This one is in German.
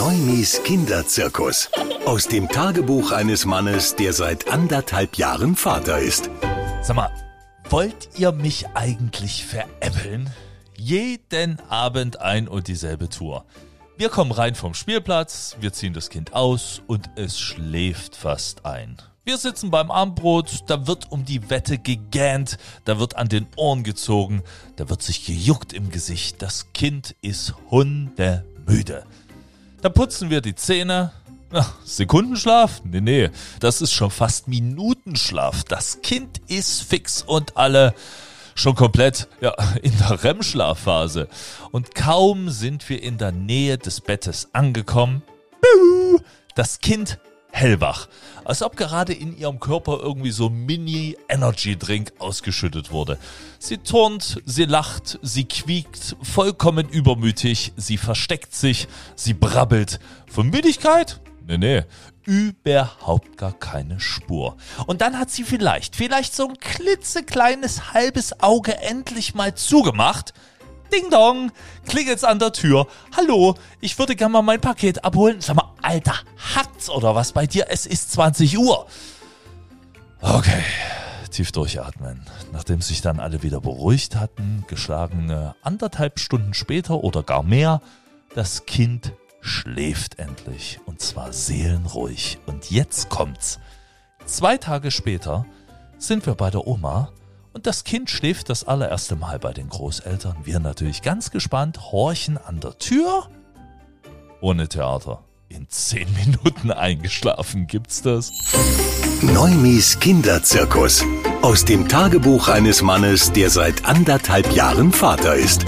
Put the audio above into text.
Neumis Kinderzirkus. Aus dem Tagebuch eines Mannes, der seit anderthalb Jahren Vater ist. Sag mal, wollt ihr mich eigentlich veräppeln? Jeden Abend ein und dieselbe Tour. Wir kommen rein vom Spielplatz, wir ziehen das Kind aus und es schläft fast ein. Wir sitzen beim Abendbrot, da wird um die Wette gegähnt, da wird an den Ohren gezogen, da wird sich gejuckt im Gesicht. Das Kind ist hundemüde. Da putzen wir die Zähne. Ach, Sekundenschlaf? Nee, nee, das ist schon fast Minutenschlaf. Das Kind ist fix und alle schon komplett ja, in der REM-Schlafphase. Und kaum sind wir in der Nähe des Bettes angekommen, das Kind hellwach. Als ob gerade in ihrem Körper irgendwie so Mini-Energy-Drink ausgeschüttet wurde. Sie turnt, sie lacht, sie quiekt, vollkommen übermütig, sie versteckt sich, sie brabbelt. Von Müdigkeit? Nee, nee, überhaupt gar keine Spur. Und dann hat sie vielleicht, vielleicht so ein klitzekleines halbes Auge endlich mal zugemacht. Ding dong, klingelt's an der Tür. Hallo, ich würde gerne mal mein Paket abholen. Sag mal, Alter, hackt's oder was bei dir? Es ist 20 Uhr. Okay, tief durchatmen. Nachdem sich dann alle wieder beruhigt hatten, geschlagene anderthalb Stunden später oder gar mehr, das Kind schläft endlich und zwar seelenruhig. Und jetzt kommt's. Zwei Tage später sind wir bei der Oma und das Kind schläft das allererste Mal bei den Großeltern. Wir natürlich ganz gespannt, horchen an der Tür. Ohne Theater. In zehn Minuten eingeschlafen gibt's das. Neumis Kinderzirkus. Aus dem Tagebuch eines Mannes, der seit anderthalb Jahren Vater ist.